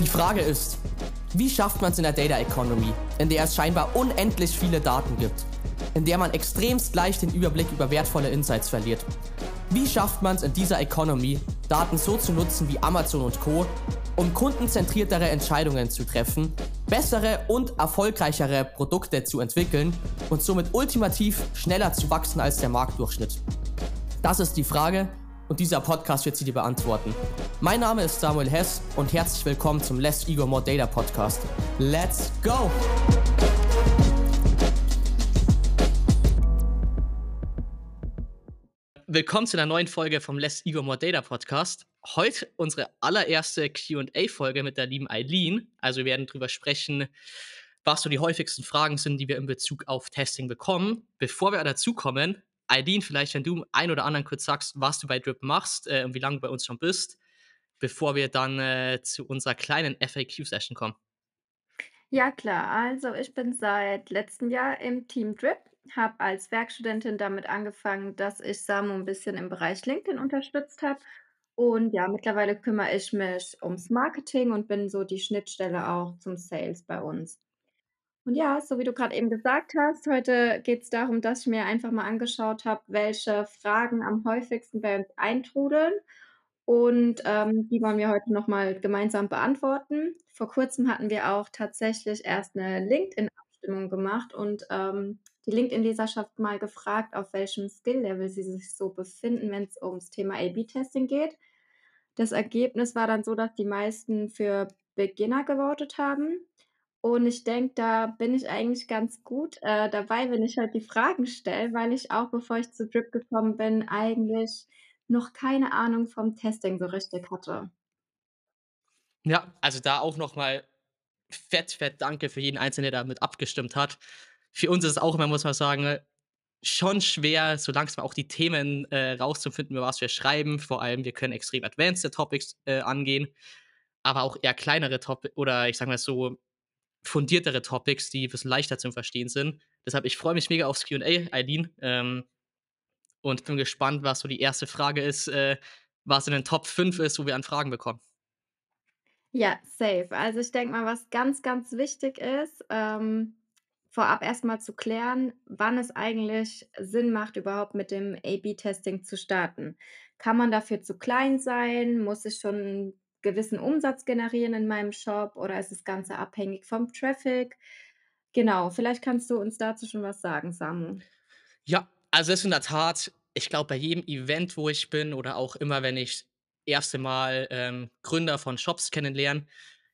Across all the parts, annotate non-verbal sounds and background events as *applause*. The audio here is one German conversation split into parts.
Die Frage ist, wie schafft man es in der Data Economy, in der es scheinbar unendlich viele Daten gibt, in der man extremst leicht den Überblick über wertvolle Insights verliert? Wie schafft man es in dieser Economy, Daten so zu nutzen wie Amazon und Co., um kundenzentriertere Entscheidungen zu treffen, bessere und erfolgreichere Produkte zu entwickeln und somit ultimativ schneller zu wachsen als der Marktdurchschnitt? Das ist die Frage, und dieser Podcast wird sie dir beantworten. Mein Name ist Samuel Hess und herzlich willkommen zum Less Ego More Data Podcast. Let's go! Willkommen zu einer neuen Folge vom Less Ego More Data Podcast. Heute unsere allererste QA-Folge mit der lieben Eileen. Also wir werden darüber sprechen, was so die häufigsten Fragen sind, die wir in Bezug auf Testing bekommen. Bevor wir dazu kommen, Aideen, vielleicht, wenn du ein oder anderen kurz sagst, was du bei Drip machst äh, und wie lange du bei uns schon bist, bevor wir dann äh, zu unserer kleinen FAQ-Session kommen. Ja, klar. Also ich bin seit letztem Jahr im Team Drip, habe als Werkstudentin damit angefangen, dass ich Samu ein bisschen im Bereich LinkedIn unterstützt habe. Und ja, mittlerweile kümmere ich mich ums Marketing und bin so die Schnittstelle auch zum Sales bei uns. Und ja, so wie du gerade eben gesagt hast, heute geht es darum, dass ich mir einfach mal angeschaut habe, welche Fragen am häufigsten bei uns eintrudeln. Und ähm, die wollen wir heute nochmal gemeinsam beantworten. Vor kurzem hatten wir auch tatsächlich erst eine LinkedIn-Abstimmung gemacht und ähm, die LinkedIn-Leserschaft mal gefragt, auf welchem Skill-Level sie sich so befinden, wenn es ums Thema A-B-Testing geht. Das Ergebnis war dann so, dass die meisten für Beginner gewotet haben und ich denke, da bin ich eigentlich ganz gut äh, dabei, wenn ich halt die Fragen stelle, weil ich auch, bevor ich zu Drip gekommen bin, eigentlich noch keine Ahnung vom Testing so richtig hatte. Ja, also da auch nochmal fett, fett danke für jeden Einzelnen, der damit abgestimmt hat. Für uns ist es auch immer, muss man sagen, schon schwer, so langsam auch die Themen äh, rauszufinden, über was wir schreiben. Vor allem, wir können extrem advanced Topics äh, angehen, aber auch eher kleinere Topics oder ich sage mal so fundiertere Topics, die ein bisschen leichter zu verstehen sind. Deshalb, ich freue mich mega aufs QA, Eileen. Ähm, und bin gespannt, was so die erste Frage ist, äh, was in den Top 5 ist, wo wir an Fragen bekommen. Ja, safe. Also ich denke mal, was ganz, ganz wichtig ist, ähm, vorab erstmal zu klären, wann es eigentlich Sinn macht, überhaupt mit dem A-B-Testing zu starten. Kann man dafür zu klein sein? Muss ich schon gewissen Umsatz generieren in meinem Shop oder ist das Ganze abhängig vom Traffic? Genau, vielleicht kannst du uns dazu schon was sagen, Samu. Ja, also es ist in der Tat, ich glaube, bei jedem Event, wo ich bin oder auch immer, wenn ich erste Mal ähm, Gründer von Shops kennenlerne,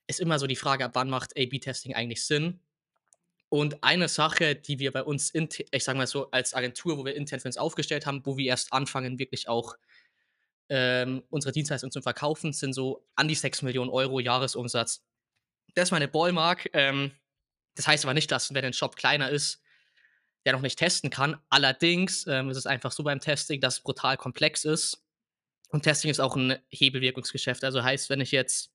ist immer so die Frage, ab wann macht A-B-Testing eigentlich Sinn? Und eine Sache, die wir bei uns, ich sage mal so, als Agentur, wo wir intern für uns aufgestellt haben, wo wir erst anfangen, wirklich auch ähm, unsere Dienstleistung zum Verkaufen sind so an die 6 Millionen Euro Jahresumsatz. Das ist meine Ballmark. Ähm, das heißt aber nicht, dass wenn ein Shop kleiner ist, der noch nicht testen kann. Allerdings ähm, ist es einfach so beim Testing, dass es brutal komplex ist. Und Testing ist auch ein Hebelwirkungsgeschäft. Also heißt, wenn ich jetzt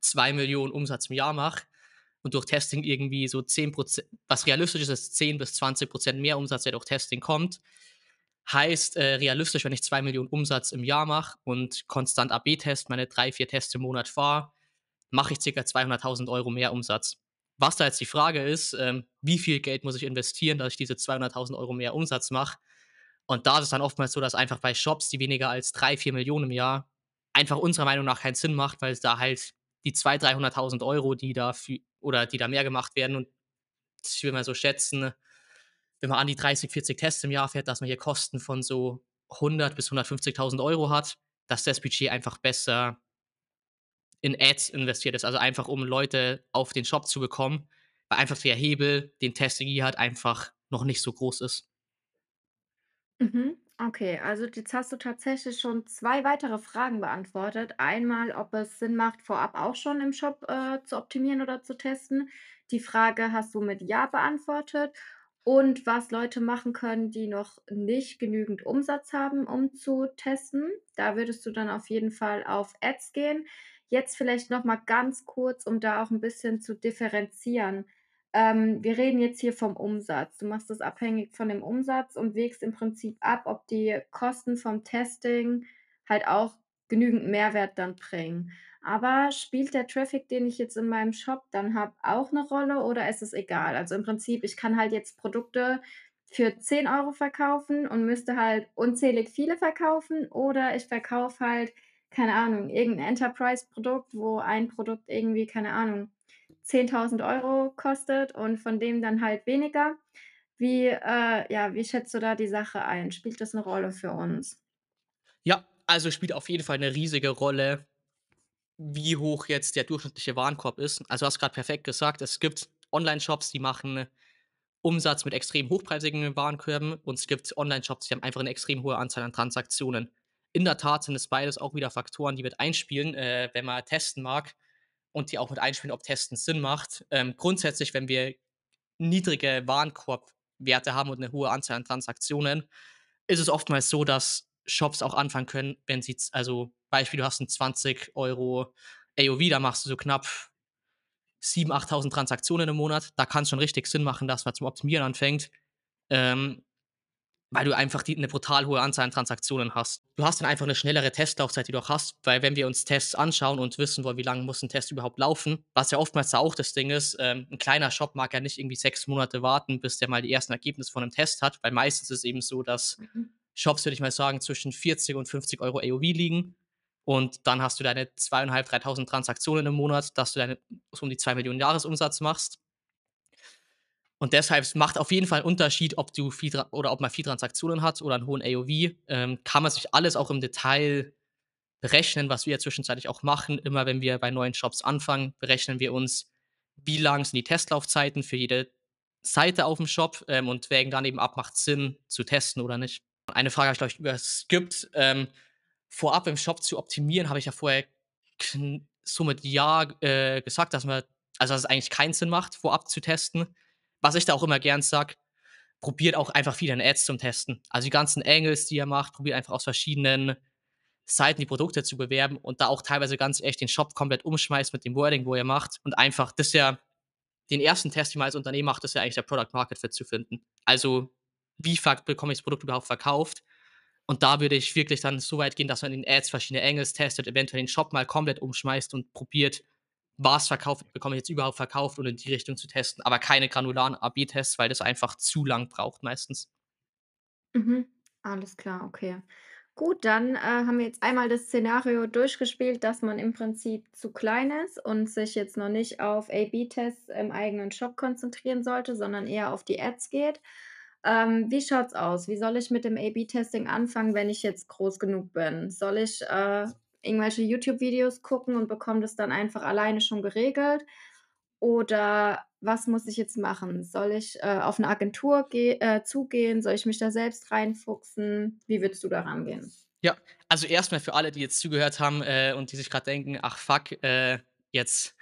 2 Millionen Umsatz im Jahr mache und durch Testing irgendwie so 10%, was realistisch ist, ist 10 bis 20 Prozent mehr Umsatz, der durch Testing kommt, Heißt äh, realistisch, wenn ich 2 Millionen Umsatz im Jahr mache und konstant AB-Test, meine drei, vier Tests im Monat fahre, mache ich ca. 200.000 Euro mehr Umsatz. Was da jetzt die Frage ist, ähm, wie viel Geld muss ich investieren, dass ich diese 200.000 Euro mehr Umsatz mache? Und da ist es dann oftmals so, dass einfach bei Shops, die weniger als 3, 4 Millionen im Jahr, einfach unserer Meinung nach keinen Sinn macht, weil es da halt die 200.000, 300.000 Euro, die da für, oder die da mehr gemacht werden und ich will mal so schätzen, wenn man an die 30, 40 Tests im Jahr fährt, dass man hier Kosten von so 100 bis 150.000 Euro hat, dass das Budget einfach besser in Ads investiert ist, also einfach um Leute auf den Shop zu bekommen, weil einfach der Hebel, den Testing hier hat, einfach noch nicht so groß ist. Mhm. Okay, also jetzt hast du tatsächlich schon zwei weitere Fragen beantwortet. Einmal, ob es Sinn macht, vorab auch schon im Shop äh, zu optimieren oder zu testen. Die Frage hast du mit Ja beantwortet. Und was Leute machen können, die noch nicht genügend Umsatz haben, um zu testen. Da würdest du dann auf jeden Fall auf Ads gehen. Jetzt vielleicht noch mal ganz kurz, um da auch ein bisschen zu differenzieren. Ähm, wir reden jetzt hier vom Umsatz. Du machst das abhängig von dem Umsatz und wägst im Prinzip ab, ob die Kosten vom Testing halt auch genügend Mehrwert dann bringen. Aber spielt der Traffic, den ich jetzt in meinem Shop dann habe, auch 'ne Rolle oder ist es egal? Also, im Prinzip, ich kann halt jetzt Produkte für 10 € verkaufen und müsste halt unzählig viele verkaufen oder ich verkaufe halt, keine Ahnung, irgend 'n Enterprise-Produkt, wo ein Produkt irgendwie, keine Ahnung, 10.000 € kostet und von dem dann halt weniger. Wie, äh ja, wie schätzt du da die Sache ein? Spielt das 'ne Rolle für uns? Ja, also spielt auf jeden Fall 'ne riesige Rolle, wie hoch jetzt der durchschnittliche Warenkorb ist. Also, du hast grad perfekt gesagt, es gibt Onlineshops, die machen Umsatz mit extrem hochpreisigen Warenkörben und es gibt Onlineshops, die haben einfach 'ne extrem hohe Anzahl an Transaktionen. In der Tat sind es beides auch wieder Faktoren, die mit einspielen, äh, wenn man testen mag und die auch mit einspielen, ob Testen Sinn macht. Ähm, grundsätzlich, wenn wir niedrige Warenkorbwerte haben und 'ne hohe Anzahl an Transaktionen, ist es oftmals so, dass Shops auch anfangen können, wenn sie also, Beispiel, du hast 'n 20 € AOV, da machst du so knapp 7- 8.000 Transaktionen im Monat. Da kann's schon richtig Sinn machen, dass man zum Optimieren anfängt, ähm, weil du einfach die 'ne brutal hohe Anzahl an Transaktionen hast. Du hast dann einfach 'ne schnellere Testlaufzeit, die du auch hast, weil wenn wir uns Tests anschauen und wissen wollen, wie lang muss 'n Test überhaupt laufen, was ja oftmals da auch das Ding ist, ähm, 'n kleiner Shop mag ja nicht irgendwie 6 Monate warten, bis der mal die ersten Ergebnisse von 'nem Test hat, weil meistens ist es eben so, dass Mhm. Shops, würde ich mal sagen, zwischen 40 und 50 € AOV liegen und dann hast du deine 2.500, 3.000 Transaktionen im Monat, dass du deine so um die 2.000.000 Jahresumsatz machst. Und deshalb, es macht auf jeden Fall 'n Unterschied, ob du viel oder ob man viel Transaktionen hat oder 'n hohen AOV. Ähm, kann man sich alles auch im Detail berechnen, was wir ja zwischenzeitlich auch machen. Immer wenn wir bei neuen Shops anfangen, berechnen wir uns, wie lang sind die Testlaufzeiten für jede Seite auf'm Shop, ähm, und wägen dann eben ab, macht's Sinn zu testen oder nicht. Eine Frage habe ich, glaube ich, überskippt. Ähm, vorab im Shop zu optimieren, habe ich ja vorher kn so mit ja, äh, gesagt, dass man also, dass es eigentlich keinen Sinn macht, vorab zu testen. Was ich da auch immer gern sage: „Probiert auch einfach viel an Ads zum Testen.“ Also, die ganzen Angles, die ihr macht, probiert einfach aus verschiedenen Seiten die Produkte zu bewerben und da auch teilweise ganz echt den Shop komplett umschmeißt mit dem Wording, wo ihr macht und einfach das ja den ersten Test, den man als Unternehmen macht, ist ja eigentlich der Product Market Fit zu finden. Also, wie bekomme ich das Produkt überhaupt verkauft? Und da würde ich wirklich dann so weit gehen, dass man in Ads verschiedene Angles testet, eventuell den Shop mal komplett umschmeißt und probiert, was verkauft bekomme ich jetzt überhaupt verkauft und in die Richtung zu testen, aber keine granularen AB-Tests, weil das einfach zu lang braucht meistens. Mhm, alles klar, okay. Gut, dann, äh, haben wir jetzt einmal das Szenario durchgespielt, dass man im Prinzip zu klein ist und sich jetzt noch nicht auf AB-Tests im eigenen Shop konzentrieren sollte, sondern eher auf die Ads geht. Ähm, wie schaut's aus? Wie soll ich mit dem AB-Testing anfangen, wenn ich jetzt groß genug bin? Soll ich, äh, irgendwelche YouTube-Videos gucken und bekomme das dann einfach alleine schon geregelt? Oder was muss ich jetzt machen? Soll ich, äh, auf 'ne Agentur äh, zugehen? Soll ich mich da selbst reinfuchsen? Wie würdest du da rangehen? Ja, also, erst mal für alle, die jetzt zugehört haben, äh, und die sich grad denken: „Ach fuck, äh, jetzt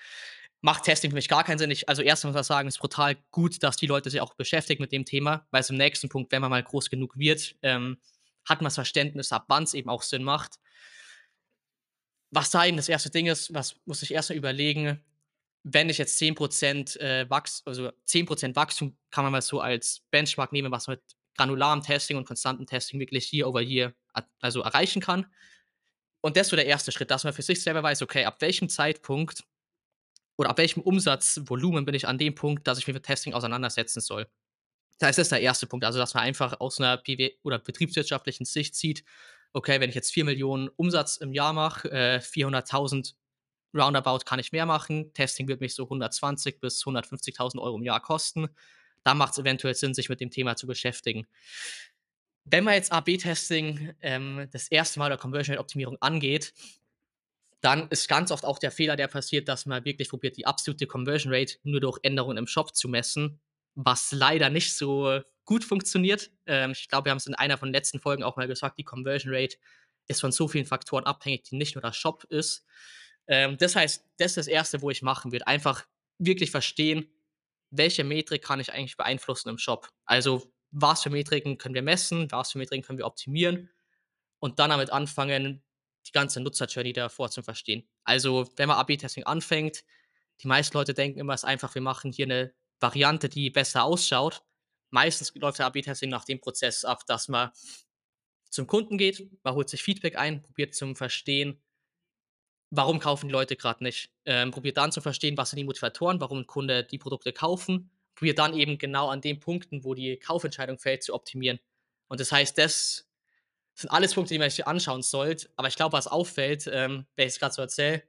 macht Testing für mich gar keinen Sinn.“ Ich also, erst mal muss man sagen, ist brutal gut, dass die Leute sich auch beschäftigen mit dem Thema, weil's im nächsten Punkt, wenn man mal groß genug wird, ähm, hat man's Verständnis, ab wann's eben auch Sinn macht. Was da eben das 1. Ding ist, was muss ich erst mal überlegen, wenn ich jetzt 10 %, äh, Wachs also, 10 % Wachstum kann man mal so als Benchmark nehmen, was man mit granularem Testing und konstantem Testing wirklich Year over a also, erreichen kann. Und das ist so der 1. Schritt, dass man für sich selber weiß: „Okay, ab welchem Zeitpunkt oder ab welchem Umsatzvolumen bin ich an dem Punkt, dass ich mich mit Testing auseinandersetzen soll?“ Das ist der 1. Punkt, also, dass man einfach aus 'ner PW oder betriebswirtschaftlichen Sicht sieht: „Okay, wenn ich jetzt 4.000.000 Umsatz im Jahr mache, äh, 400.000 roundabout kann ich mehr machen. Testing wird mich so 120 bis 150.000 € im Jahr kosten.“ Da macht's eventuell Sinn, sich mit dem Thema zu beschäftigen. Wenn man jetzt AB-Testing, ähm, das 1. Mal oder Conversion Rate Optimierung angeht, dann ist ganz oft auch der Fehler, der passiert, dass man wirklich probiert, die absolute Conversion Rate nur durch Änderungen im Shop zu messen, was leider nicht so gut funktioniert. Ähm, ich glaube, wir haben's in einer von den letzten Folgen auch mal gesagt, die Conversion Rate ist von so vielen Faktoren abhängig, die nicht nur der Shop ist. Ähm, das heißt, das ist das 1., wo ich machen würde. Einfach wirklich verstehen, welche Metrik kann ich eigentlich beeinflussen im Shop? Also, was für Metriken können wir messen, was für Metriken können wir optimieren und dann damit anfangen, die ganze Nutzer-Journey davor zu verstehen. Also, wenn man AB-Testing anfängt, die meisten Leute denken immer, es ist einfach, wir machen hier 'ne Variante, die besser ausschaut. Meistens läuft ja AB-Testing nach dem Prozess ab, dass man zum Kunden geht, man holt sich Feedback ein, probiert zum Verstehen warum kaufen die Leute grad nicht? Ähm, probiert dann zu verstehen, was sind die Motivatoren, warum Kunde die Produkte kaufen. Probiert dann eben genau an den Punkten, wo die Kaufentscheidung fällt, zu optimieren. Und das heißt, das sind alles Punkte, die man sich anschauen sollte. Aber ich glaube, was auffällt, ähm, wenn ich's grad so erzähle,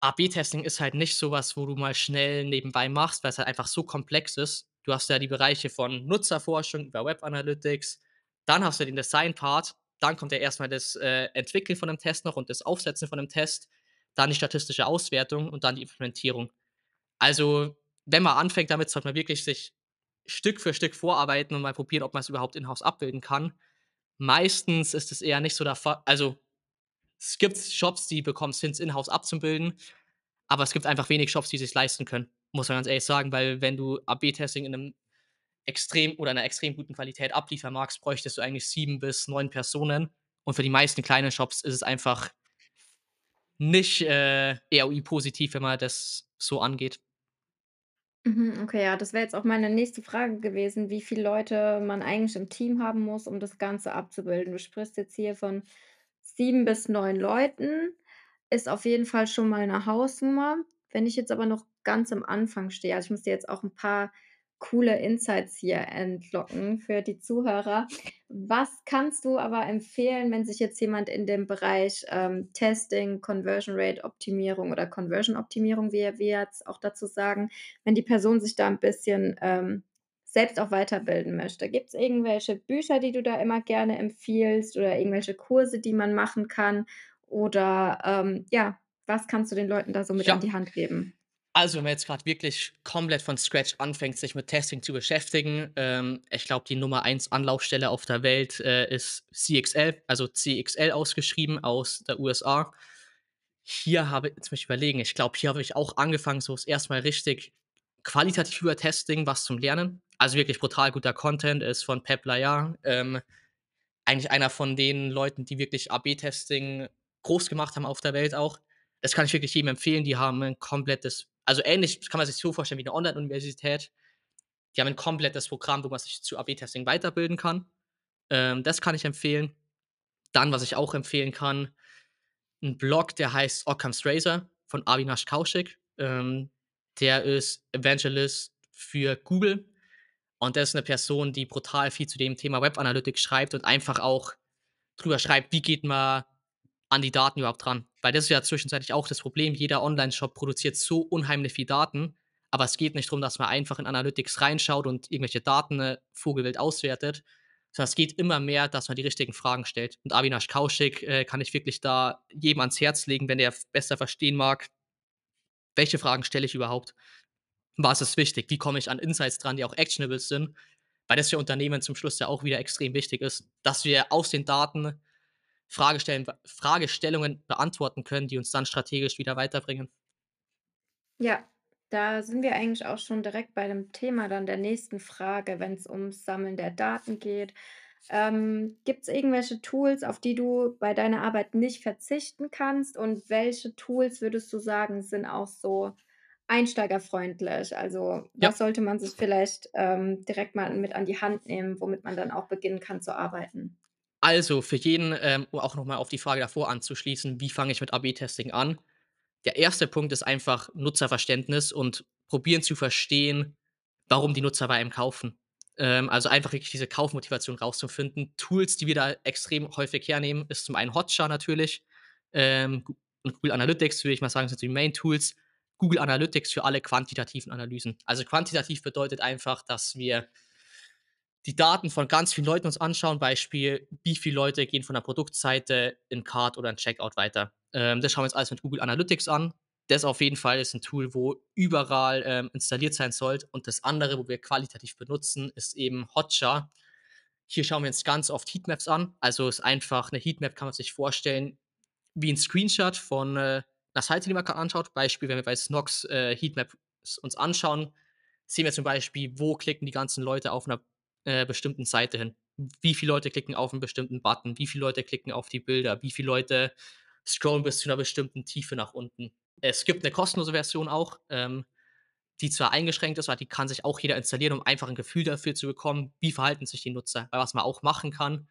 AB-Testing ist halt nicht so was, wo du mal schnell nebenbei machst, weil's halt einfach so komplex ist. Du hast ja die Bereiche von Nutzerforschung über Web Analytics, dann hast du den Design-Part, dann kommt ja erst mal das, äh, Entwickeln von 'nem Test noch und das Aufsetzen von 'nem Test, dann die statistische Auswertung und dann die Implementierung. Also, wenn man anfängt damit, sollte man wirklich sich Stück für Stück vorarbeiten und mal probieren, ob man's überhaupt in-house abbilden kann. Meistens ist es eher nicht so der Fa also, es gibt Shops, die bekommen's hin, es in-house abzubilden, aber es gibt einfach wenig Shops, die sich's leisten können, muss man ganz ehrlich sagen, weil wenn du AB-Testing in 'nem extrem oder in 'ner extrem guten Qualität abliefern magst, bräuchtest du eigentlich 7 bis 9 Personen und für die meisten kleinen Shops ist es einfach nicht, äh, ROI-positiv, wenn man das so angeht. Mhm, okay, ja, das wäre jetzt auch meine nächste Frage gewesen, wie viele Leute man eigentlich im Team haben muss, um das Ganze abzubilden. Du sprichst jetzt hier von 7 bis 9 Leuten, ist auf jeden Fall schon mal 'ne Hausnummer. Wenn ich jetzt aber noch ganz am Anfang stehe also, ich muss dir jetzt auch 'n paar coole Insights hier entlocken für die Zuhörer. Was kannst du aber empfehlen, wenn sich jetzt jemand in dem Bereich, ähm, Testing, Conversion Rate Optimierung oder Conversion-Optimierung, wie wir jetzt auch dazu sagen wenn die Person sich da 'n bisschen, ähm, selbst auch weiterbilden möchte? Gibt's irgendwelche Bücher, die du da immer gerne empfiehlst oder irgendwelche Kurse, die man machen kann? Oder, ähm, ja, was kannst du den Leuten da so mit an Ja. die Hand geben? Also, wenn man jetzt grad wirklich komplett von Scratch anfängt, sich mit Testing zu beschäftigen, ähm, ich glaube, die Nummer 1 Anlaufstelle auf der Welt, äh, ist CXL, also CXL ausgeschrieben aus der USA. Hier habe jetzt muss ich überlegen, ich glaube, hier habe ich auch angefangen, so das 1. Mal richtig qualitativ über Testing was zum Lernen. Also, wirklich brutal guter Content, ist von Pep Layar, ähm, eigentlich einer von den Leuten, die wirklich AB-Testing groß gemacht haben auf der Welt auch. Das kann ich wirklich jedem empfehlen. Die haben 'n komplettes also, ähnlich kann man sich so vorstellen wie 'ne Online-Universität. Die haben 'n komplettes Programm, wo man sich zu AB-Testing weiterbilden kann. Ähm, das kann ich empfehlen. Dann, was ich auch empfehlen kann 'n Blog, der heißt Occam's Razor von Avinash Kaushik. Ähm, der ist Evangelist für Google und der ist 'ne Person, die brutal viel zu dem Thema Web Analytics schreibt und einfach auch drüber schreibt, wie geht man an die Daten überhaupt ran? Weil das ist ja zwischenzeitlich auch das Problem. Jeder Onlineshop produziert so unheimlich viel Daten, aber es geht nicht drum, dass man einfach in Analytics reinschaut und irgendwelche Daten, äh, vogelwild auswertet, sondern es geht immer mehr, dass man die richtigen Fragen stellt. Und Avinash Kaushik, äh, kann ich wirklich da jedem ans Herz legen, wenn der besser verstehen mag welche Fragen stelle ich überhaupt? Was ist wichtig? Wie komme ich an Insights dran, die auch actionable sind? Weil das für Unternehmen zum Schluss ja auch wieder extrem wichtig ist, dass wir aus den Daten Fragestellen Fragestellungen beantworten können, die uns dann strategisch wieder weiterbringen. Ja, da sind wir eigentlich auch schon direkt bei dem Thema dann der nächsten Frage, wenn's ums Sammeln der Daten geht. Ähm, gibt's irgendwelche Tools, auf die du bei deiner Arbeit nicht verzichten kannst? Und welche Tools würdest du sagen, sind auch so einsteigerfreundlich? Also, Ja. was sollte man sich vielleicht, ähm, direkt mal mit an die Hand nehmen, womit man dann auch beginnen kann zu arbeiten? Also, für jeden, ähm, um auch noch mal auf die Frage davor anzuschließen: „Wie fange ich mit AB-Testing an?“ Der 1. Punkt ist einfach Nutzerverständnis und probieren zu verstehen, warum die Nutzer bei einem kaufen. Ähm, also, einfach wirklich diese Kaufmotivation rauszufinden. Tools, die wir da extrem häufig hernehmen, ist zum einen Hotjar natürlich, ähm, Google Analytics, würde ich mal sagen, sind die Main-Tools. Google Analytics für alle quantitativen Analysen. Also, quantitativ bedeutet einfach, dass wir die Daten von ganz vielen Leuten uns anschauen. Beispiel: Wie viele Leute gehen von der Produktseite in Cart oder in Checkout weiter? Ähm, das schauen wir uns alles mit Google Analytics an. Das auf jeden Fall ist 'n Tool, wo überall, ähm, installiert sein sollte. Und das andere, wo wir qualitativ benutzen, ist eben Hotjar. Hier schauen wir uns ganz oft Heatmaps an. Also, ist einfach 'ne Heatmap kann man sich vorstellen wie 'n Screenshot von, äh, 'ner Seite, die man grad anschaut. Beispiel, wenn wir bei Snox, äh, Heatmaps uns anschauen, sehen wir zum Beispiel, wo klicken die ganzen Leute auf 'ner, äh, bestimmten Seite hin? Wie viele Leute klicken auf 'n bestimmten Button? Wie viele Leute klicken auf die Bilder? Wie viele Leute scrollen bis zu 'ner bestimmten Tiefe nach unten? Es gibt 'ne kostenlose Version auch, ähm, die zwar eingeschränkt ist, aber die kann sich auch jeder installieren, um einfach 'n Gefühl dafür zu bekommen, wie verhalten sich die Nutzer. Weil was man auch machen kann,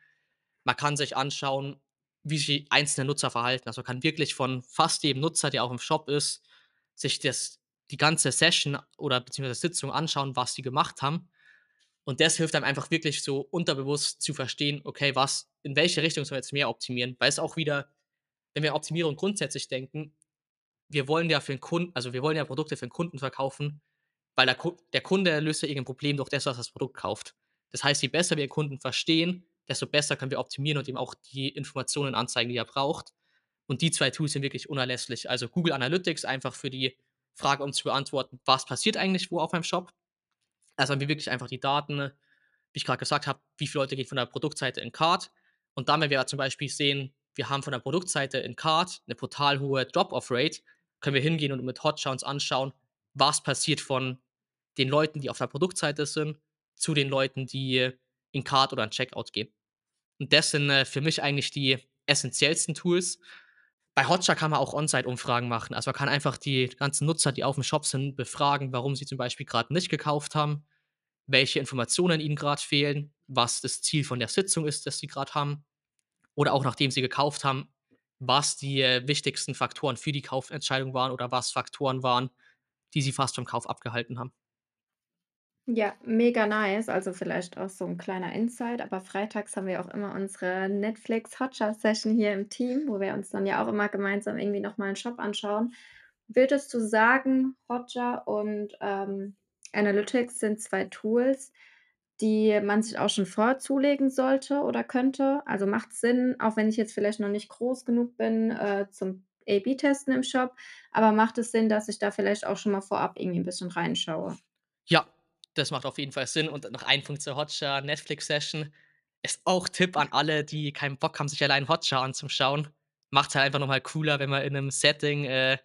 man kann sich anschauen wie sich einzelne Nutzer verhalten. Also, man kann wirklich von fast jedem Nutzer, der auch im Shop ist, sich das die ganze Session oder beziehungsweise Sitzung anschauen, was die gemacht haben. Und das hilft einem einfach wirklich so unterbewusst zu verstehen: „Okay, was in welche Richtung sollen wir jetzt mehr optimieren?“ Weil es auch wieder wenn wir Optimierung grundsätzlich denken, wir wollen ja für 'n Kunden also, wir wollen ja Produkte für 'n Kunden verkaufen, weil der der Kunde löst ja irgendein Problem durch das, was das Produkt kauft. Das heißt, je besser wir den Kunden verstehen, desto besser können wir optimieren und ihm auch die Informationen anzeigen, die er braucht. Und die 2 Tools sind wirklich unerlässlich. Also, Google Analytics einfach für die Frage, um zu beantworten: „Was passiert eigentlich wo auf meinem Shop?“ Also, haben wir wirklich einfach die Daten, wie ich grad gesagt habe, wie viele Leute gehen von der Produktseite in Cart. Und dann, wenn wir zum Beispiel sehen, wir haben von der Produktseite in Cart 'ne brutal hohe Drop-off-Rate, können wir hingehen und mit Hotjar anschauen, was passiert von den Leuten, die auf der Produktseite sind, zu den Leuten, die in Cart oder in Checkout gehen. Und das sind, äh, für mich eigentlich die essenziellsten Tools. Bei Hotjar kann man auch On-Site-Umfragen machen. Also, man kann einfach die ganzen Nutzer, die aufm Shop sind, befragen, warum sie zum Beispiel grad nicht gekauft haben, welche Informationen ihnen grad fehlen, was das Ziel von der Sitzung ist, das sie grad haben. Oder auch nachdem sie gekauft haben, was die, äh, wichtigsten Faktoren für die Kaufentscheidung waren oder was Faktoren waren, die sie fast vom Kauf abgehalten haben. Ja, mega nice. Also, vielleicht auch so 'n kleiner Insight, aber freitags haben wir auch immer unsere Netflix-Hotjar-Session hier im Team, wo wir uns dann ja auch immer gemeinsam irgendwie noch mal 'n Shop anschauen. Würdest du sagen, Hotjar und, ähm, Analytics sind 2 Tools, die man sich auch schon vorher zulegen sollte oder könnte? Also, macht's Sinn, auch wenn ich jetzt vielleicht noch nicht groß genug bin, äh, zum A/B-Testen im Shop, aber macht es Sinn, dass ich da vielleicht auch schon mal vorab irgendwie 'n bisschen reinschaue? Ja, das macht auf jeden Fall Sinn. Und noch ein Punkt zur Hotjar Netflix-Session. Ist auch Tipp an alle, die keinen Bock haben, sich allein Hotjar anzuschauen. Macht's halt einfach noch mal cooler, wenn man in 'nem Setting, äh,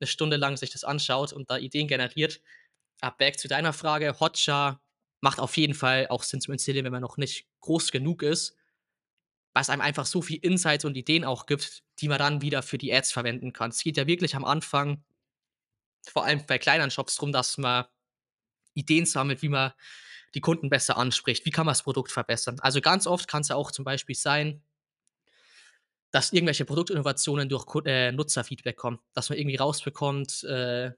'ne Stunde lang sich das anschaut und da Ideen generiert. Aber back zu deiner Frage, Hotjar macht auf jeden Fall auch Sinn zu installieren, wenn man noch nicht groß genug ist, weil's einem einfach so viel Insights und Ideen auch gibt, die man dann wieder für die Ads verwenden kann. Es geht ja wirklich am Anfang vor allem bei kleineren Shops drum, dass man Ideen sammelt, wie man die Kunden besser anspricht. Wie kann man das Produkt verbessern? Also, ganz oft kann's ja auch zum Beispiel sein dass irgendwelche Produktinnovationen durch äh, Nutzerfeedback kommen, dass man irgendwie rausbekommt, äh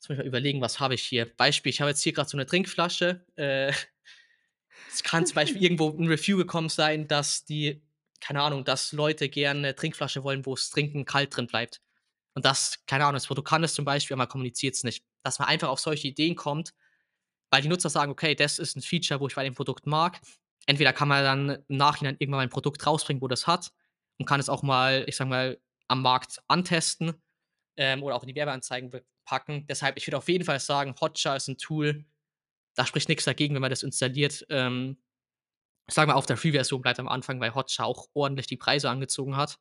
jetzt muss ich mal überlegen, was habe ich hier? Beispiel, ich habe jetzt hier grad so 'ne Trinkflasche, äh, *laughs* es kann zum Beispiel irgendwo 'n Review gekommen sein, dass die keine Ahnung, dass Leute gerne 'ne Trinkflasche wollen, wo's Trinken kalt drin bleibt. Und das keine Ahnung, das Produkt kann das zum Beispiel, aber man kommuniziert's nicht. Dass man einfach auf solche Ideen kommt, weil die Nutzer sagen: „Okay, das ist 'n Feature, wo ich bei dem Produkt mag.“ Entweder kann man dann im Nachhinein irgendwann mal ein Produkt rausbringen, wo das hat und kann es auch mal, ich sage mal, am Markt antesten, ähm, oder auch in die Werbeanzeigen packen. Deshalb, ich würde auf jeden Fall sagen, Hotjar ist 'n Tool, da spricht nix dagegen, wenn man das installiert. Ähm, sagen wir, auf der Free-Version bleibt am Anfang, weil Hotjar auch ordentlich die Preise angezogen hat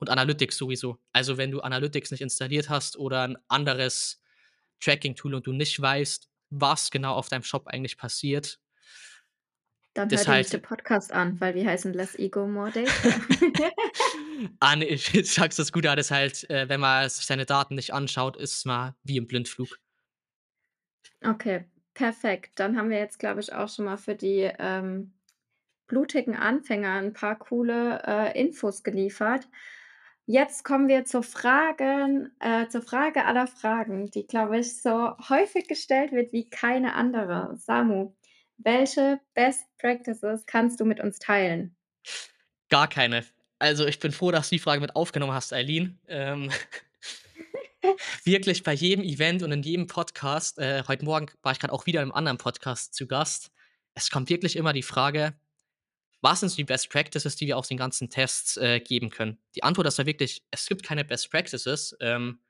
und Analytics sowieso. Also, wenn du Analytics nicht installiert hast oder 'n anderes Tracking-Tool und du nicht weißt, was genau auf deinem Shop eigentlich passiert Dann hör das dir nicht halt den Podcast an, weil wir heißen Less Ego, More Data. *laughs* Ah, ne, ich sagst das gut, das halt, wenn man sich seine Daten nicht anschaut, ist man wie im Blindflug. Okay, perfekt. Dann haben wir jetzt, glaube ich, auch schon mal für die, ähm, blutigen Anfänger 'n paar coole, äh, Infos geliefert. Jetzt kommen wir zur Fragen äh, zur Frage aller Fragen, die, glaube ich, so häufig gestellt wird wie keine andere. Samu, welche Best Practices kannst du mit uns teilen? Gar keine. Also, ich bin froh, dass du die Frage mit aufgenommen hast, Eileen. Ähm, *laughs* wirklich bei jedem Event und in jedem Podcast äh, heute Morgen war ich grad auch wieder im anderen Podcast zu Gast. Es kommt wirklich immer die Frage: „Was sind so die Best Practices, die wir aus den ganzen Tests, äh, geben können?“ Die Antwort ist da wirklich: Es gibt keine Best Practices, ähm,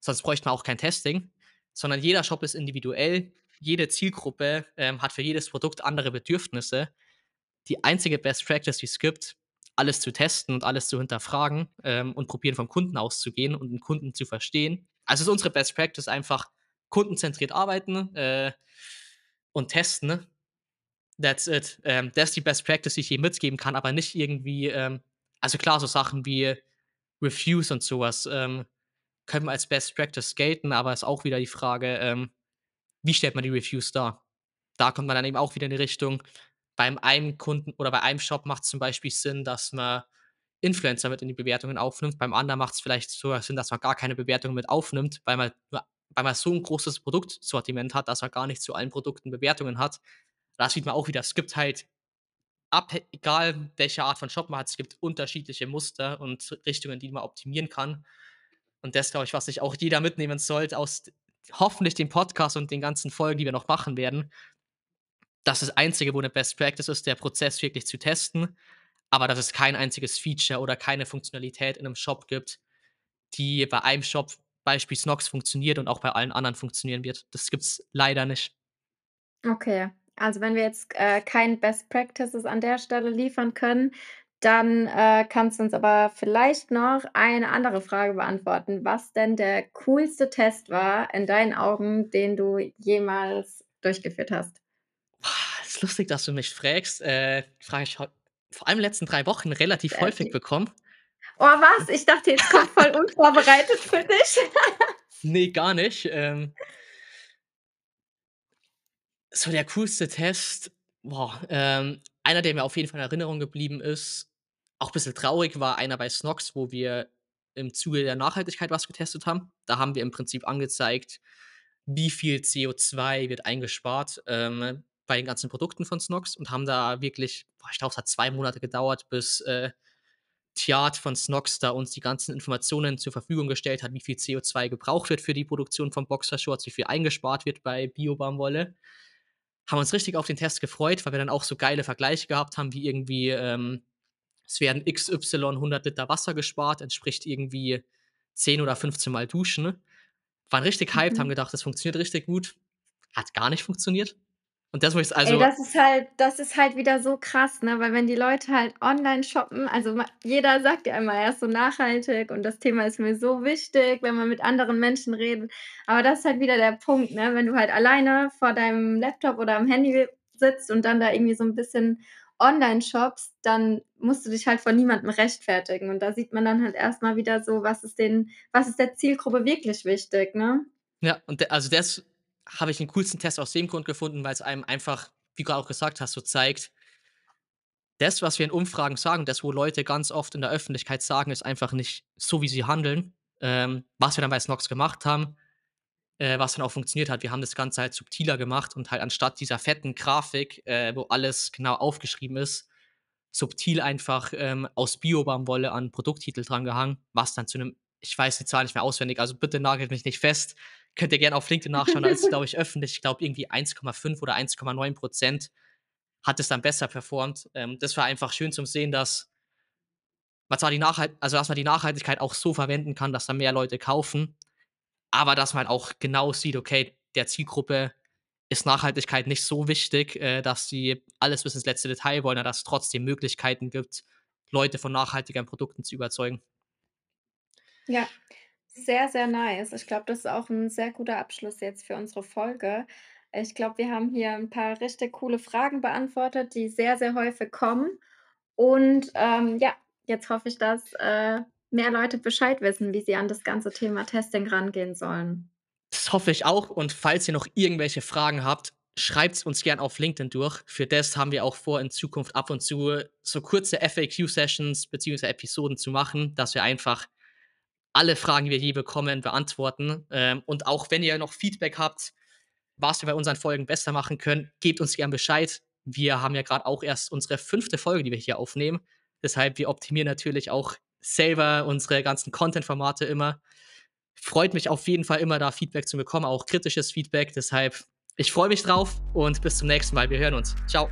sonst bräuchte man auch kein Testing, sondern jeder Shop ist individuell. Jede Zielgruppe, ähm, hat für jedes Produkt andere Bedürfnisse. Die einzige Best Practice, die es gibt, alles zu testen und alles zu hinterfragen, ähm, und probieren, vom Kunden auszugehen und 'n Kunden zu verstehen. Also, ist unsere Best Practice einfach kundenzentriert arbeiten, äh, und testen. That's it. Ähm, das ist die Best Practice, die ich jedem mitgeben kann, aber nicht irgendwie, ähm also, klar, so Sachen wie Reviews und so was, ähm, können als Best Practice gelten, aber ist auch wieder die Frage, ähm, wie stellt man die Reviews dar? Da kommt man dann eben auch wieder in die Richtung beim einen Kunden oder bei einem Shop macht's zum Beispiel Sinn, dass man Influencer mit in die Bewertungen aufnimmt. Beim anderen macht es vielleicht sogar Sinn, dass man gar keine Bewertungen mit aufnimmt, weil man weil man so ein großes Produktsortiment hat, dass man gar nicht zu allen Produkten Bewertungen hat. Da sieht man auch wieder, es gibt halt ab egal welche Art von Shop man hat, es gibt unterschiedliche Muster und Richtungen, die man optimieren kann. Und das, glaube ich, was sich auch jeder mitnehmen sollte aus hoffentlich dem Podcast und den ganzen Folgen, die wir noch machen werden. Das ist das Einzige, wo eine Best Practice ist, der Prozess wirklich zu testen, aber dass es kein einziges Feature oder keine Funktionalität in einem Shop gibt, die bei einem Shop, Beispiel Snox, funktioniert und auch bei allen anderen funktionieren wird. Das gibt es leider nicht. Okay, also wenn wir jetzt, äh, kein Best Practices an der Stelle liefern können, dann, äh, kannst du uns aber vielleicht noch eine andere Frage beantworten, was denn der coolste Test war in deinen Augen, den du jemals durchgeführt hast? Boah, ist lustig, dass du mich fragst. Äh, die Frage ich vor allem in den letzten 3 Wochen relativ Sehr häufig bekommen. Oh, was? Ich dachte, jetzt kommt voll *laughs* unvorbereitet für dich. Ne, gar nicht. Ähm so der coolste Test, boah, ähm, einer, der mir auf jeden Fall in Erinnerung geblieben ist, auch bisschen traurig, war einer bei Snox, wo wir im Zuge der Nachhaltigkeit was getestet haben. Da haben wir im Prinzip angezeigt, wie viel CO2 wird eingespart, ähm, bei den ganzen Produkten von Snox und haben da wirklich boah, ich glaube, es hat 2 Monate gedauert, bis, äh, Thiart von Snox da uns die ganzen Informationen zur Verfügung gestellt hat, wie viel CO2 gebraucht wird für die Produktion von Boxershorts, wie viel eingespart wird bei Bio-Baumwolle. Haben uns richtig auf den Test gefreut, weil wir dann auch so geile Vergleiche gehabt haben, wie irgendwie, ähm, es werden XY 100 Liter Wasser gespart, entspricht irgendwie 10 oder 15 Mal Duschen. Waren richtig hyped, haben Mhm. gedacht, das funktioniert richtig gut. Hat gar nicht funktioniert. Und das, wo ich's Ey, also das ist halt das ist halt wieder so krass, ne? Weil wenn die Leute halt online shoppen also jeder sagt ja immer, er ist so nachhaltig und das Thema ist mir so wichtig, wenn man mit anderen Menschen redet. Aber das ist halt wieder der Punkt, ne? Wenn du halt alleine vor deinem Laptop oder am Handy sitzt und dann da irgendwie so 'n bisschen online shoppst, dann musst du dich halt vor niemandem rechtfertigen. Und da sieht man dann halt erst mal wieder so, was ist den was ist der Zielgruppe wirklich wichtig, ne? Ja, und de also das habe ich den coolsten Test aus dem Grund gefunden, weil's einem einfach, wie du auch gesagt hast, so zeigt das, was wir in Umfragen sagen, das, wo Leute ganz oft in der Öffentlichkeit sagen, ist einfach nicht so, wie sie handeln. Ähm, was wir dann bei Snox gemacht haben, äh, was dann auch funktioniert hat, wir haben das Ganze halt subtiler gemacht und halt anstatt dieser fetten Grafik, äh, wo alles genau aufgeschrieben ist, subtil einfach, ähm, aus Bio-Baumwolle an Produkttitel drangehangen, was dann zu 'nem ich weiß die Zahl nicht mehr auswendig, also bitte nagelt mich nicht fest. Könnt ihr gerne auf LinkedIn nachschauen, da ist es, *laughs* glaube ich, öffentlich. Ich glaube, irgendwie 1,5 oder 1,9 % hat es dann besser performt. Ähm, das war einfach schön zum Sehen, dass man zwar die Nachhalt also, dass man die Nachhaltigkeit auch so verwenden kann, dass da mehr Leute kaufen, aber dass man auch genau sieht, okay, der Zielgruppe ist Nachhaltigkeit nicht so wichtig, äh, dass sie alles bis ins letzte Detail wollen, dass es trotzdem Möglichkeiten gibt, Leute von nachhaltigeren Produkten zu überzeugen. Ja, sehr, sehr nice. Ich glaube, das ist auch 'n sehr guter Abschluss jetzt für unsere Folge. Ich glaube, wir haben hier 'n paar richtig coole Fragen beantwortet, die sehr, sehr häufig kommen. Und, ähm, ja, jetzt hoffe ich, dass, äh, mehr Leute Bescheid wissen, wie sie an das ganze Thema Testing rangehen sollen. Das hoffe ich auch und falls ihr noch irgendwelche Fragen habt, schreibt's uns gern auf LinkedIn durch. Für das haben wir auch vor, in Zukunft ab und zu so kurze FAQ-Sessions beziehungsweise Episoden zu machen, dass wir einfach alle Fragen, die wir je bekommen, beantworten. Ähm, und auch wenn ihr noch Feedback habt, was wir bei unseren Folgen besser machen können, gebt uns gern Bescheid. Wir haben ja grad auch erst unsere 5. Folge, die wir hier aufnehmen. Deshalb, wir optimieren natürlich auch selber unsere ganzen Content-Formate immer. Freut mich auf jeden Fall immer, da Feedback zu bekommen, auch kritisches Feedback. Deshalb, ich freue mich drauf und bis zum nächsten Mal. Wir hören uns. Tschau.